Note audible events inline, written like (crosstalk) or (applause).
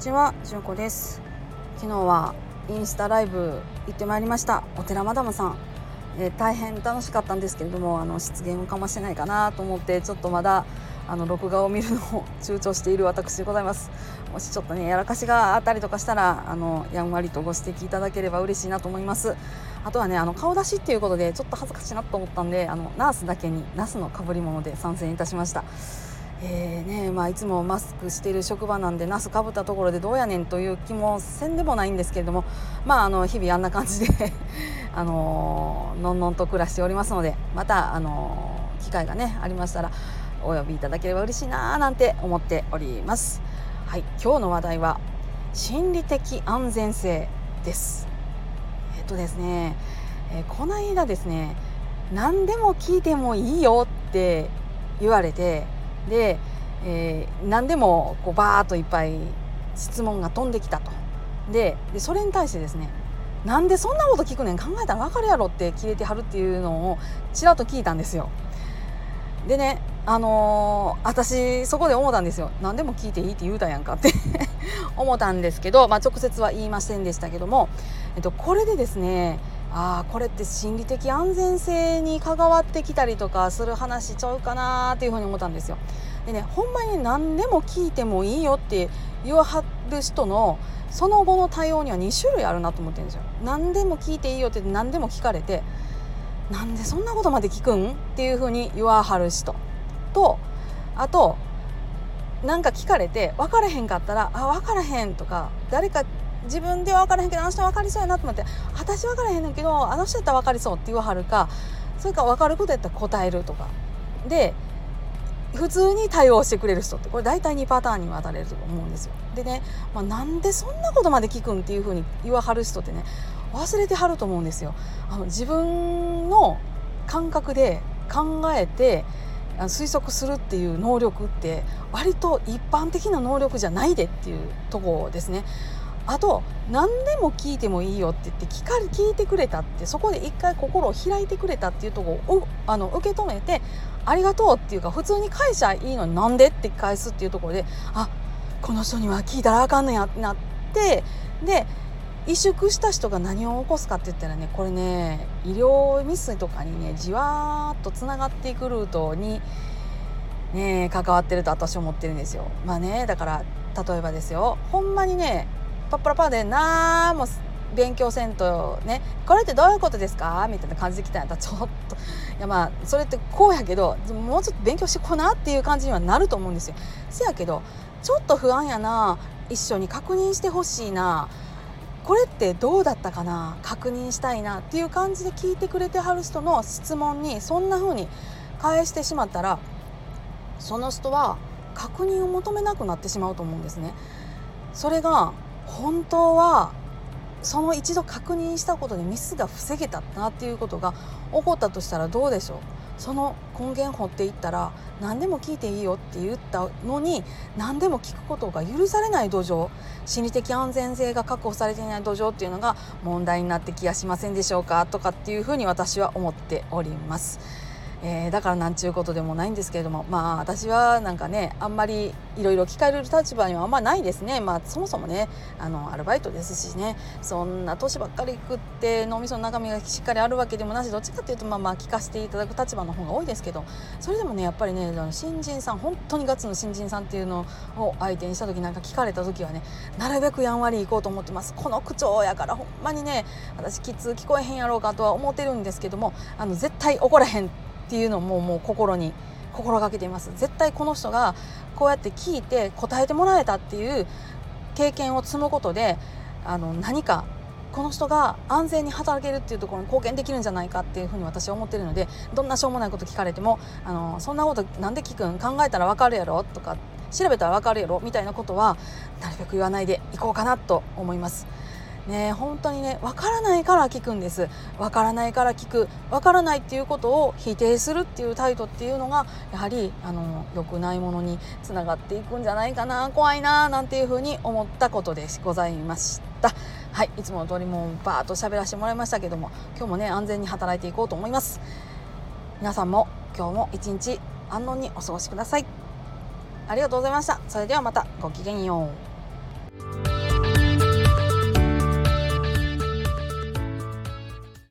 ちは、じゅんこです。昨日はインスタライブ行ってまいりました。お寺マダムさん、えー、大変楽しかったんですけれどもあの失言をかましてないかなと思ってちょっとまだあの録画を見るのを (laughs) 躊躇している私でございます。もしちょっとねやらかしがあったりとかしたらあのやんわりとご指摘いただければ嬉しいなと思います。あとはねあの顔出しっていうことでちょっと恥ずかしいなと思ったんであのナースだけにナスのかぶり物で参戦いたしました。えーねまあ、いつもマスクしている職場なんでナスかぶったところでどうやねんという気もせんでもないんですけれども、まあ、あの日々あんな感じで (laughs) あののんのんと暮らしておりますのでまた、あの機会がねありましたらお呼びいただければ嬉しいななんて思っております。はい、今日の話題は心理的安全性です。えっとですね、えー、この間ですね何でも聞いてもいいよって言われてで、えー、何でもこうバーッといっぱい質問が飛んできたと。ででそれに対してですねなんでそんなこと聞くねん。考えたら分かるやろって切れてはるっていうのをちらっと聞いたんですよ。でねあのー、私そこで思ったんですよ。何でも聞いていいって言うたやんかって。(laughs) 思ったんですけど、まあ、直接は言いませんでしたけども、えっと、これでですねあこれって心理的安全性に関わってきたりとかする話ちゃうかなっていうふうに思ったんですよ。でねほんまに何でも聞いてもいいよって言わはる人のその後の対応には2種類あるなと思ってるんですよ。何でも聞いていいよって何でも聞かれてなんでそんなことまで聞くんっていうふうに言わはる人とあとなんか聞かれて分からへんかったら「あ分からへん」とか誰か自分では分からへんけどあの人分かりそうやなと思って私分からへんねんけどあの人やったら分かりそうって言わはるかそれか分かることやったら答えるとかで普通に対応してくれる人ってこれ大体2パターンに分かれると思うんですよ。でね、まあ、なんでそんなことまで聞くんっていうふうに言わはる人ってね忘れてはると思うんですよ。あの自分の感覚で考えて推測するっていう能力って割と一般的な能力じゃないでっていうとこですね。あと何でも聞いてもいいよって言って聞か聞いてくれたってそこで一回心を開いてくれたっていうとこをあの受け止めてありがとうっていうか普通に返しゃいいのになんでって返すっていうところであこの人には聞いたらあかんのやってなってで萎縮した人が何を起こすかって言ったらねこれね医療ミスとかにねじわーっとつながっていくルートにね関わってると私は思ってるんですよ。まあねだから例えばですよほんまにねパッパラパーでなんも勉強せんとねこれってどういうことですか？みたいな感じで来たんやったらちょっと。いやまあそれってこうやけどもうちょっと勉強してこなっていう感じにはなると思うんですよ。せやけどちょっと不安やな。一緒に確認してほしいな。これってどうだったかな？確認したいな。っていう感じで聞いてくれてはる人の質問にそんな風に返してしまったらその人は確認を求めなくなってしまうと思うんですね。それが本当はその一度確認したことでミスが防げたなっていうことが起こったとしたらどうでしょう？その根源掘っていったら何でも聞いていいよって言ったのに何でも聞くことが許されない土壌。心理的安全性が確保されていない土壌っていうのが問題になってきやしませんでしょうか？とかっていうふうに私は思っております。えー、だからなんちゅうことでもないんですけれどもまあ私はなんかねあんまりいろいろ聞かれる立場にはあんまないですね。まあそもそもねあのアルバイトですしね。そんな年ばっかり食って脳みその中身がしっかりあるわけでもなしどっちかっていうとまあまあ聞かせていただく立場の方が多いですけどそれでもねやっぱりね新人さん本当にガッツの新人さんっていうのを相手にした時なんか聞かれた時はねなるべくやんわりいこうと思ってます。この口調やからほんまにね私きつ聞こえへんやろうかとは思ってるんですけどもあの絶対怒らへんっていうのももう心に心がけています。絶対この人がこうやって聞いて答えてもらえたっていう経験を積むことであの何かこの人が安全に働けるっていうところに貢献できるんじゃないかっていうふうに私は思ってるのでどんなしょうもないこと聞かれてもあのそんなことなんで聞くん？考えたら分かるやろ？とか調べたら分かるやろ？みたいなことはなるべく言わないでいこうかなと思います。ね本当にね分からないから聞くんです。分からないから聞く。分からないっていうことを否定するっていう態度っていうのがやはりあの良くないものにつながっていくんじゃないかな怖いななんていうふうに思ったことでございました。はい、いつもの通りもうバーッと喋らせてもらいましたけども今日もね安全に働いていこうと思います。皆さんも今日も一日安穏にお過ごしください。ありがとうございました。それではまたごきげんよう。